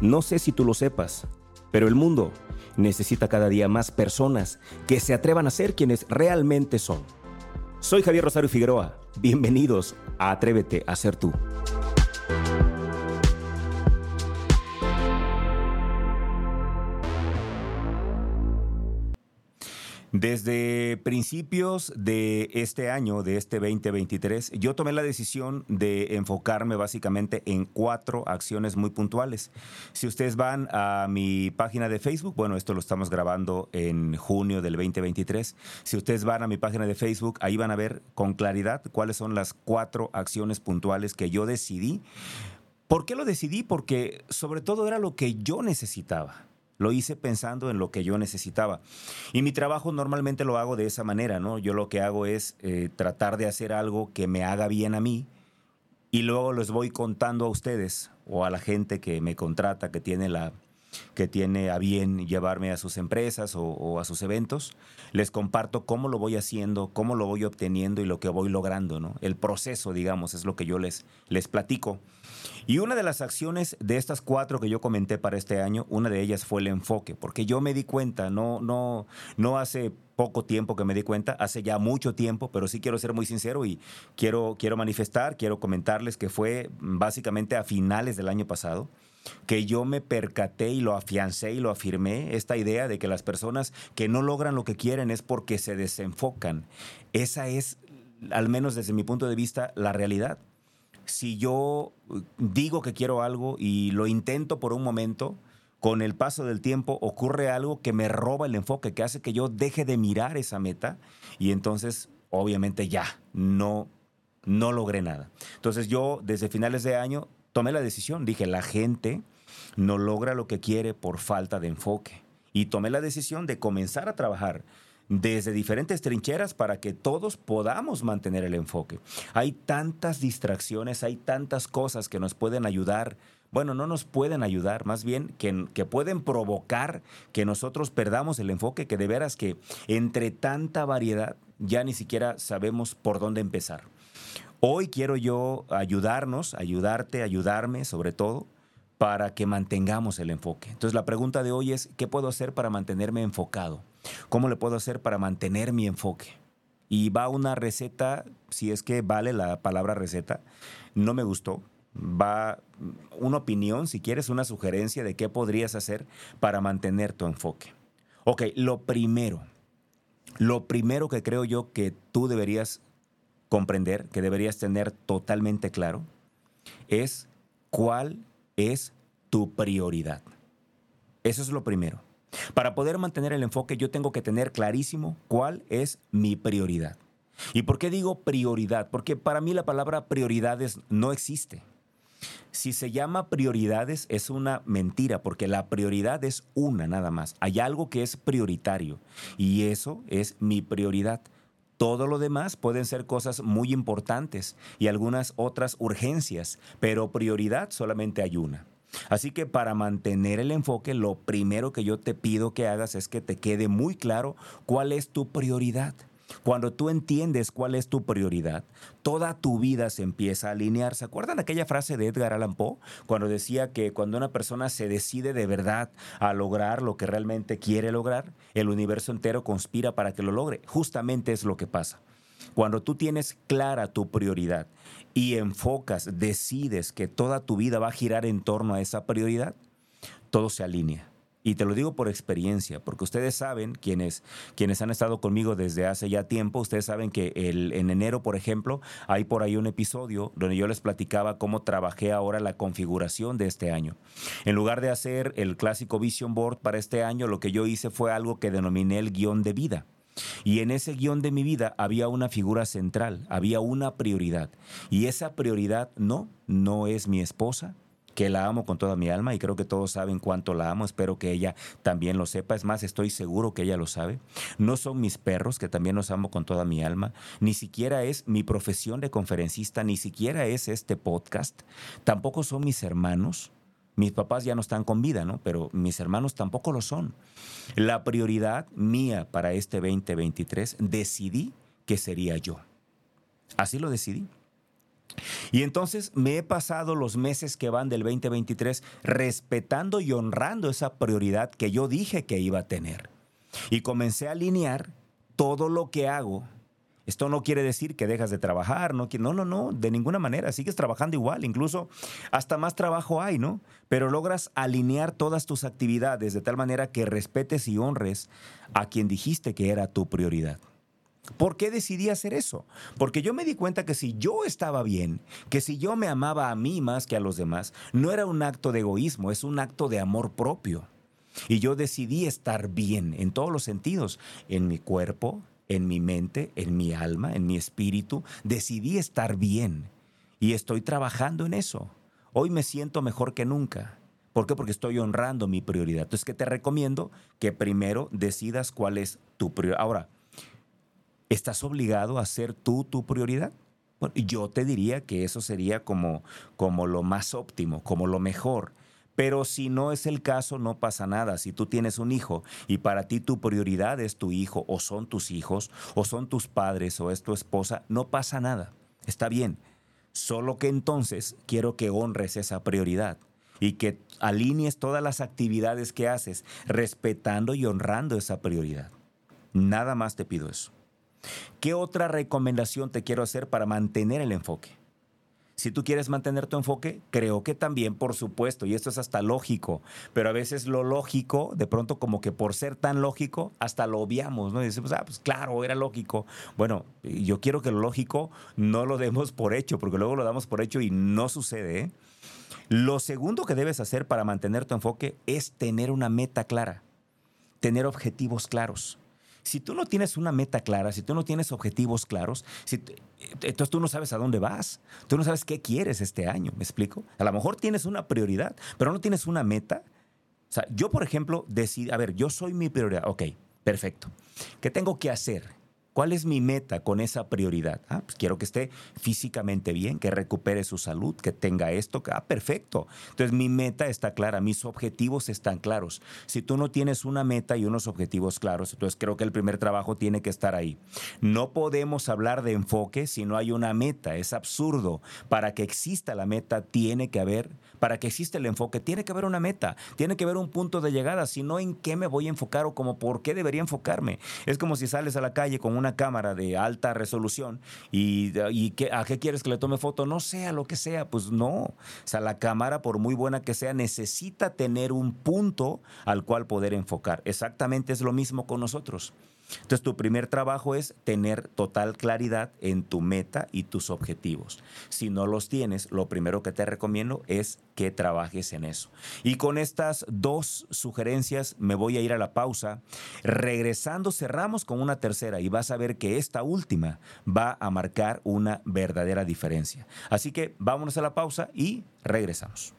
No sé si tú lo sepas, pero el mundo necesita cada día más personas que se atrevan a ser quienes realmente son. Soy Javier Rosario Figueroa. Bienvenidos a Atrévete a ser tú. Desde principios de este año, de este 2023, yo tomé la decisión de enfocarme básicamente en cuatro acciones muy puntuales. Si ustedes van a mi página de Facebook, bueno, esto lo estamos grabando en junio del 2023, si ustedes van a mi página de Facebook, ahí van a ver con claridad cuáles son las cuatro acciones puntuales que yo decidí. ¿Por qué lo decidí? Porque sobre todo era lo que yo necesitaba. Lo hice pensando en lo que yo necesitaba. Y mi trabajo normalmente lo hago de esa manera, ¿no? Yo lo que hago es eh, tratar de hacer algo que me haga bien a mí y luego les voy contando a ustedes o a la gente que me contrata, que tiene la que tiene a bien llevarme a sus empresas o, a sus eventos, les comparto cómo lo voy haciendo, cómo lo voy obteniendo y lo que voy logrando, ¿no? El proceso, digamos, es lo que yo les, les platico. Y una de las acciones de estas cuatro que yo comenté para este año, una de ellas fue el enfoque, porque yo me di cuenta, no, no, no hace poco tiempo que me di cuenta, hace ya mucho tiempo, pero sí quiero ser muy sincero y quiero, quiero manifestar, quiero comentarles que fue básicamente a finales del año pasado que yo me percaté y lo afiancé y lo afirmé, esta idea de que las personas que no logran lo que quieren es porque se desenfocan. Esa es, al menos desde mi punto de vista, la realidad si yo uh, digo que quiero algo y lo intento por un momento, con el paso del tiempo ocurre algo que me roba el enfoque, que hace que yo deje de mirar esa meta y entonces obviamente ya no no logré nada. Entonces yo desde finales de año tomé la decisión, dije, la gente no logra lo que quiere por falta de enfoque y tomé la decisión de comenzar a trabajar desde diferentes trincheras para que todos podamos mantener el enfoque. Hay tantas distracciones, hay tantas cosas que nos pueden ayudar. Bueno, no nos pueden ayudar, más bien que, que pueden provocar que nosotros perdamos el enfoque, que de veras que entre tanta variedad ya ni siquiera sabemos por dónde empezar. Hoy quiero yo ayudarnos, ayudarte, ayudarme sobre todo, para que mantengamos el enfoque. Entonces la pregunta de hoy es, ¿qué puedo hacer para mantenerme enfocado? ¿Cómo le puedo hacer para mantener mi enfoque? Y va una receta, si es que vale la palabra receta, no me gustó. Va una opinión, si quieres, una sugerencia de qué podrías hacer para mantener tu enfoque. Ok, lo primero, lo primero que creo yo que tú deberías comprender, que deberías tener totalmente claro, es cuál es tu prioridad. Eso es lo primero. Para poder mantener el enfoque yo tengo que tener clarísimo cuál es mi prioridad. ¿Y por qué digo prioridad? Porque para mí la palabra prioridades no existe. Si se llama prioridades es una mentira, porque la prioridad es una nada más. Hay algo que es prioritario y eso es mi prioridad. Todo lo demás pueden ser cosas muy importantes y algunas otras urgencias, pero prioridad solamente hay una. Así que para mantener el enfoque, lo primero que yo te pido que hagas es que te quede muy claro cuál es tu prioridad. Cuando tú entiendes cuál es tu prioridad, toda tu vida se empieza a alinear. ¿Se acuerdan aquella frase de Edgar Allan Poe? Cuando decía que cuando una persona se decide de verdad a lograr lo que realmente quiere lograr, el universo entero conspira para que lo logre. Justamente es lo que pasa. Cuando tú tienes clara tu prioridad y enfocas, decides que toda tu vida va a girar en torno a esa prioridad, todo se alinea. Y te lo digo por experiencia, porque ustedes saben, quienes, quienes han estado conmigo desde hace ya tiempo, ustedes saben que el, en enero, por ejemplo, hay por ahí un episodio donde yo les platicaba cómo trabajé ahora la configuración de este año. En lugar de hacer el clásico Vision Board para este año, lo que yo hice fue algo que denominé el guion de vida. Y en ese guion de mi vida había una figura central, había una prioridad. Y esa prioridad no, no es mi esposa, que la amo con toda mi alma y creo que todos saben cuánto la amo, espero que ella también lo sepa, es más, estoy seguro que ella lo sabe. No son mis perros, que también los amo con toda mi alma, ni siquiera es mi profesión de conferencista, ni siquiera es este podcast, tampoco son mis hermanos, mis papás ya no están con vida, ¿no? Pero mis hermanos tampoco lo son. La prioridad mía para este 2023 decidí que sería yo. Así lo decidí. Y entonces me he pasado los meses que van del 2023 respetando y honrando esa prioridad que yo dije que iba a tener. Y comencé a alinear todo lo que hago. Esto no quiere decir que dejas de trabajar, no, no, no, no, de ninguna manera, sigues trabajando igual, incluso hasta más trabajo hay, ¿no? Pero logras alinear todas tus actividades de tal manera que respetes y honres a quien dijiste que era tu prioridad. ¿Por qué decidí hacer eso? Porque yo me di cuenta que si yo estaba bien, que si yo me amaba a mí más que a los demás, no era un acto de egoísmo, es un acto de amor propio. Y yo decidí estar bien en todos los sentidos, en mi cuerpo, en mi mente, en mi alma, en mi espíritu. Decidí estar bien y estoy trabajando en eso. Hoy me siento mejor que nunca. ¿Por qué? Porque estoy honrando mi prioridad. Entonces, ¿qué te recomiendo? Que primero decidas cuál es tu prioridad. Ahora, ¿Estás obligado a ser tú tu prioridad? Bueno, yo te diría que eso sería como, como lo más óptimo, como lo mejor. Pero si no es el caso, no pasa nada. Si tú tienes un hijo y para ti tu prioridad es tu hijo, o son tus hijos, o son tus padres, o es tu esposa, no pasa nada. Está bien. Solo que entonces quiero que honres esa prioridad y que alinees todas las actividades que haces respetando y honrando esa prioridad. Nada más te pido eso. ¿Qué otra recomendación te quiero hacer para mantener el enfoque? Si tú quieres mantener tu enfoque, creo que también, por supuesto, y esto es hasta lógico, pero a veces lo lógico, de pronto como que por ser tan lógico, hasta lo obviamos, ¿no? Y decimos, ah, pues claro, era lógico. Bueno, yo quiero que lo lógico no lo demos por hecho, porque luego lo damos por hecho y no sucede. ¿eh? Lo segundo que debes hacer para mantener tu enfoque es tener una meta clara, tener objetivos claros si tú no tienes una meta clara, si tú no tienes objetivos claros, entonces tú no sabes a dónde vas, tú no sabes qué quieres este año, ¿me explico? A lo mejor tienes una prioridad, pero no tienes una meta. O sea, yo, por ejemplo, decido, a ver, yo soy mi prioridad, ok, perfecto. ¿Qué tengo que hacer? ¿Cuál es mi meta con esa prioridad? Ah, pues quiero que esté físicamente bien, que recupere su salud, que tenga esto. ah, perfecto. Entonces mi meta está clara, mis objetivos están claros. Si tú no tienes una meta y unos objetivos claros, entonces creo que el primer trabajo tiene que estar ahí. No podemos hablar de enfoque si no hay una meta. Es absurdo. Para que exista la meta tiene que haber, para que exista el enfoque tiene que haber una meta, tiene que haber un punto de llegada. Si no, ¿en qué me voy a enfocar o como por qué debería enfocarme? Es como si sales a la calle con una cámara de alta resolución y, y ¿a qué quieres que le tome foto? No sea lo que sea, pues no. O sea, la cámara, por muy buena que sea, necesita tener un punto al cual poder enfocar. Exactamente es lo mismo con nosotros. Entonces, tu primer trabajo es tener total claridad en tu meta y tus objetivos. Si no los tienes, lo primero que te recomiendo es que trabajes en eso. Y con estas dos sugerencias me voy a ir a la pausa. Regresando, cerramos con una tercera y vas a ver que esta última va a marcar una verdadera diferencia. Así que vámonos a la pausa y regresamos.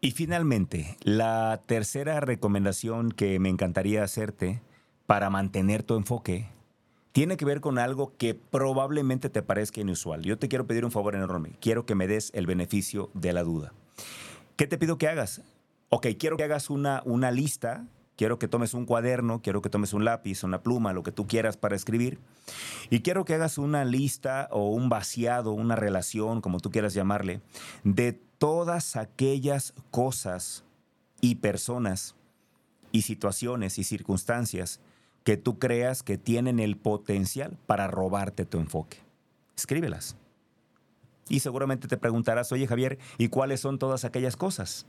Y finalmente, la tercera recomendación que me encantaría hacerte para mantener tu enfoque tiene que ver con algo que probablemente te parezca inusual. Yo te quiero pedir un favor enorme. Quiero que me des el beneficio de la duda. ¿Qué te pido que hagas? Ok, quiero que hagas una, una lista. Quiero que tomes un cuaderno, quiero que tomes un lápiz, una pluma, lo que tú quieras para escribir. Y quiero que hagas una lista o un vaciado, una relación, como tú quieras llamarle, de todas aquellas cosas y personas y situaciones y circunstancias que tú creas que tienen el potencial para robarte tu enfoque. Escríbelas. Y seguramente te preguntarás, oye Javier, ¿y cuáles son todas aquellas cosas?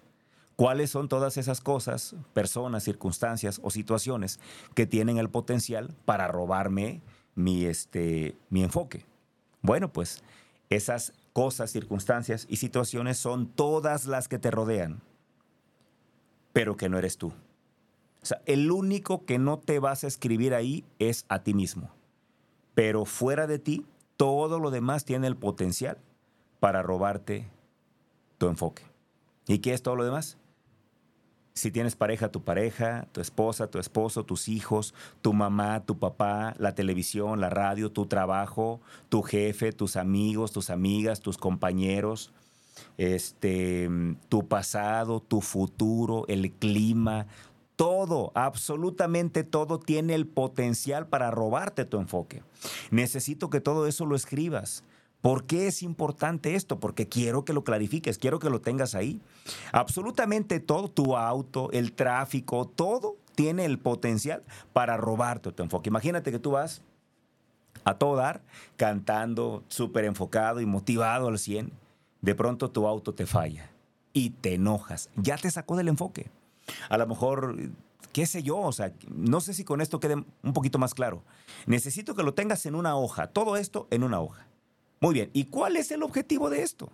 ¿Cuáles son todas esas cosas, personas, circunstancias o situaciones que tienen el potencial para robarme mi, este, mi enfoque? Bueno, pues esas cosas, circunstancias y situaciones son todas las que te rodean, pero que no eres tú. O sea, el único que no te vas a escribir ahí es a ti mismo. Pero fuera de ti, todo lo demás tiene el potencial para robarte tu enfoque. ¿Y qué es todo lo demás? Si tienes pareja, tu pareja, tu esposa, tu esposo, tus hijos, tu mamá, tu papá, la televisión, la radio, tu trabajo, tu jefe, tus amigos, tus amigas, tus compañeros, este, tu pasado, tu futuro, el clima, todo, absolutamente todo tiene el potencial para robarte tu enfoque. Necesito que todo eso lo escribas, ¿Por qué es importante esto? Porque quiero que lo clarifiques, quiero que lo tengas ahí. Absolutamente todo, tu auto, el tráfico, todo tiene el potencial para robarte tu enfoque. Imagínate que tú vas a todo dar, cantando, súper enfocado y motivado al 100. De pronto tu auto te falla y te enojas. Ya te sacó del enfoque. A lo mejor, qué sé yo, o sea, no sé si con esto quede un poquito más claro. Necesito que lo tengas en una hoja, todo esto en una hoja. Muy bien, ¿y cuál es el objetivo de esto?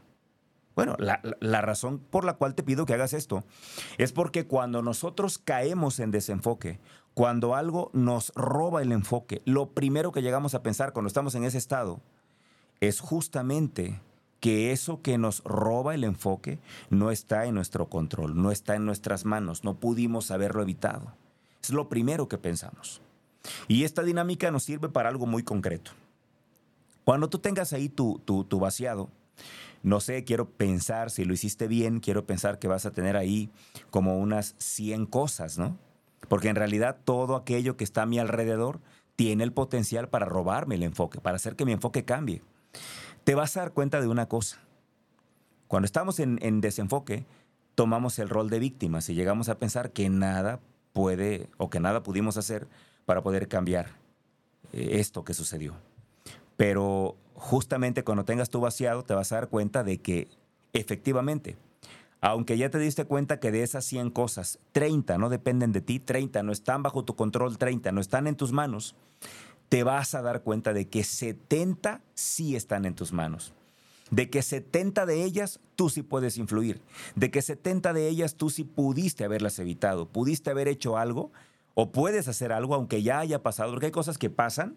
Bueno, la, razón por la cual te pido que hagas esto es porque cuando nosotros caemos en desenfoque, cuando algo nos roba el enfoque, lo primero que llegamos a pensar cuando estamos en ese estado es justamente que eso que nos roba el enfoque no está en nuestro control, no está en nuestras manos, no pudimos haberlo evitado. Es lo primero que pensamos. Y esta dinámica nos sirve para algo muy concreto. Cuando tú tengas ahí tu, tu, vaciado, no sé, quiero pensar si lo hiciste bien, quiero pensar que vas a tener ahí como unas 100 cosas, ¿no? Porque en realidad todo aquello que está a mi alrededor tiene el potencial para robarme el enfoque, para hacer que mi enfoque cambie. Te vas a dar cuenta de una cosa. Cuando estamos en, en desenfoque, tomamos el rol de víctimas y llegamos a pensar que nada puede o que nada pudimos hacer para poder cambiar eh, esto que sucedió. Pero justamente cuando tengas tu vaciado te vas a dar cuenta de que efectivamente, aunque ya te diste cuenta que de esas 100 cosas, 30 no dependen de ti, 30 no están bajo tu control, 30 no están en tus manos, te vas a dar cuenta de que 70 sí están en tus manos. De que 70 de ellas tú sí puedes influir. De que 70 de ellas tú sí pudiste haberlas evitado. Pudiste haber hecho algo o puedes hacer algo aunque ya haya pasado. Porque hay cosas que pasan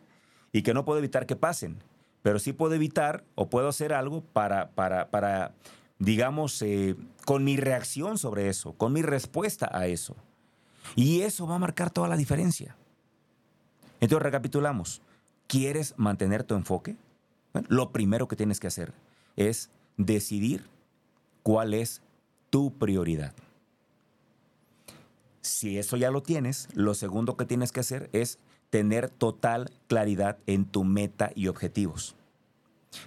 y que no puedo evitar que pasen, pero sí puedo evitar o puedo hacer algo para, para, para digamos, eh, con mi reacción sobre eso, con mi respuesta a eso. Y eso va a marcar toda la diferencia. Entonces recapitulamos. ¿Quieres mantener tu enfoque? lo primero que tienes que hacer es decidir cuál es tu prioridad. Si eso ya lo tienes, lo segundo que tienes que hacer es tener total claridad en tu meta y objetivos.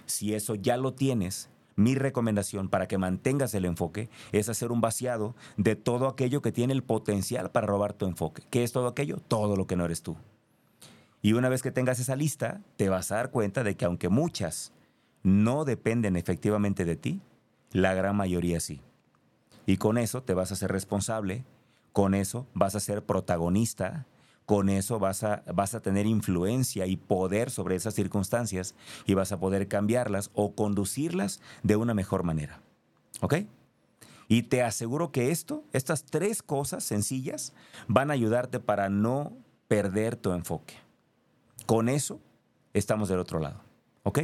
Si eso ya lo tienes, mi recomendación para que mantengas el enfoque es hacer un vaciado de todo aquello que tiene el potencial para robar tu enfoque. ¿Qué es todo aquello? Todo lo que no eres tú. Y una vez que tengas esa lista, te vas a dar cuenta de que aunque muchas no dependen efectivamente de ti, la gran mayoría sí. Y con eso te vas a ser responsable, con eso vas a ser protagonista, con eso vas a, vas a tener influencia y poder sobre esas circunstancias y vas a poder cambiarlas o conducirlas de una mejor manera. ¿Ok? Y te aseguro que esto, estas tres cosas sencillas, van a ayudarte para no perder tu enfoque. Con eso estamos del otro lado. ¿Ok?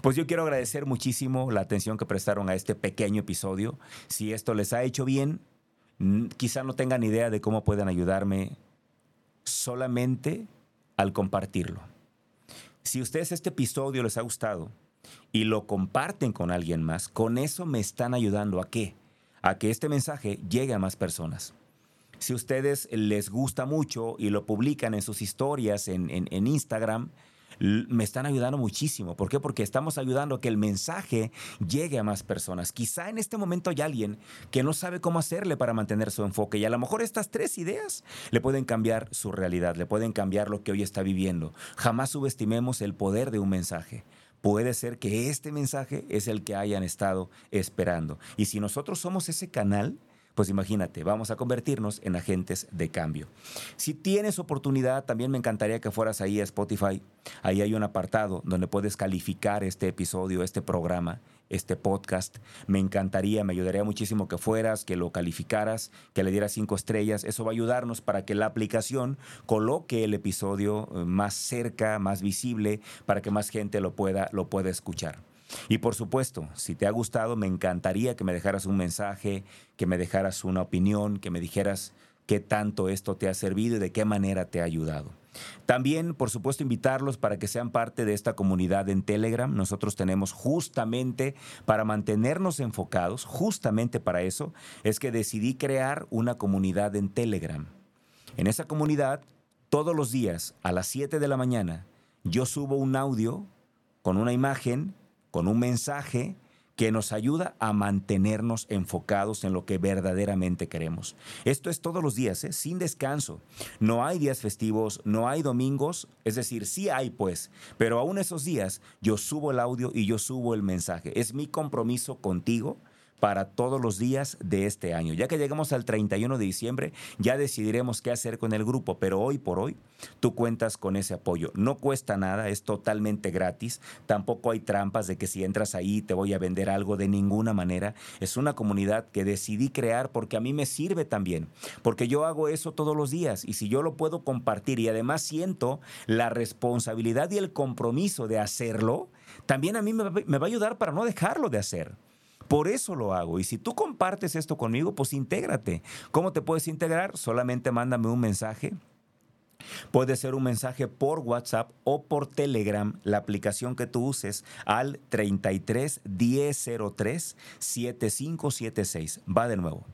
Pues yo quiero agradecer muchísimo la atención que prestaron a este pequeño episodio. Si esto les ha hecho bien, quizá no tengan idea de cómo pueden ayudarme solamente al compartirlo. Si ustedes este episodio les ha gustado y lo comparten con alguien más, con eso me están ayudando a qué? A que este mensaje llegue a más personas. Si ustedes les gusta mucho y lo publican en sus historias en, en Instagram, me están ayudando muchísimo. ¿Por qué? Porque estamos ayudando a que el mensaje llegue a más personas. Quizá en este momento hay alguien que no sabe cómo hacerle para mantener su enfoque y a lo mejor estas tres ideas le pueden cambiar su realidad, le pueden cambiar lo que hoy está viviendo. Jamás subestimemos el poder de un mensaje puede ser que este mensaje es el que hayan estado esperando. Y si nosotros somos ese canal, pues imagínate, vamos a convertirnos en agentes de cambio. Si tienes oportunidad, también me encantaría que fueras ahí a Spotify. Ahí hay un apartado donde puedes calificar este episodio, este programa, este podcast. Me encantaría, me ayudaría muchísimo que fueras, que lo calificaras, que le dieras cinco estrellas. Eso va a ayudarnos para que la aplicación coloque el episodio eh, más cerca, más visible, para que más gente lo pueda, lo pueda escuchar. Y por supuesto, si te ha gustado, me encantaría que me dejaras un mensaje, que me dejaras una opinión, que me dijeras qué tanto esto te ha servido y de qué manera te ha ayudado. También, por supuesto, invitarlos para que sean parte de esta comunidad en Telegram. Nosotros tenemos justamente para mantenernos enfocados, justamente para eso, es que decidí crear una comunidad en Telegram. En esa comunidad, todos los días a las 7 de la mañana, yo subo un audio con una imagen con un mensaje que nos ayuda a mantenernos enfocados en lo que verdaderamente queremos. Esto es todos los días, ¿eh? sin descanso. No hay días festivos, no hay domingos, es decir, sí hay pues, pero aún esos días yo subo el audio y yo subo el mensaje. Es mi compromiso contigo para todos los días de este año. Ya que llegamos al 31 de diciembre, ya decidiremos qué hacer con el grupo, pero hoy por hoy tú cuentas con ese apoyo. No cuesta nada, es totalmente gratis, tampoco hay trampas de que si entras ahí te voy a vender algo de ninguna manera. Es una comunidad que decidí crear porque a mí me sirve también, porque yo hago eso todos los días y si yo lo puedo compartir y además siento la responsabilidad y el compromiso de hacerlo, también a mí me va a ayudar para no dejarlo de hacer. Por eso lo hago. Y si tú compartes esto conmigo, pues intégrate. ¿Cómo te puedes integrar? Solamente mándame un mensaje. Puede ser un mensaje por WhatsApp o por Telegram, la aplicación que tú uses, al 33 1003 7576. Va de nuevo.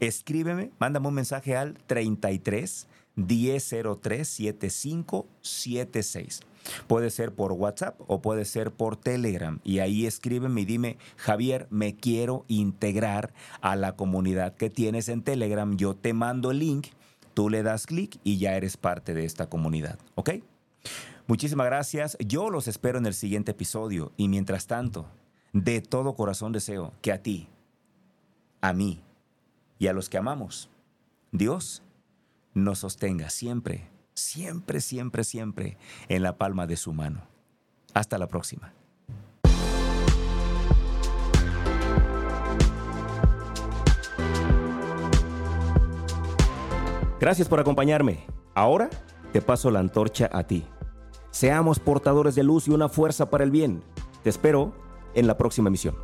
Escríbeme, mándame un mensaje al 33 1003 7576. Puede ser por WhatsApp o puede ser por Telegram. Y ahí escríbeme y dime, Javier, me quiero integrar a la comunidad que tienes en Telegram. Yo te mando el link, tú le das clic y ya eres parte de esta comunidad. ¿Ok? Muchísimas gracias. Yo los espero en el siguiente episodio. Y mientras tanto, de todo corazón deseo que a ti, a mí y a los que amamos, Dios nos sostenga siempre siempre, siempre, siempre en la palma de su mano. Hasta la próxima. Gracias por acompañarme. Ahora te paso la antorcha a ti. Seamos portadores de luz y una fuerza para el bien. Te espero en la próxima emisión.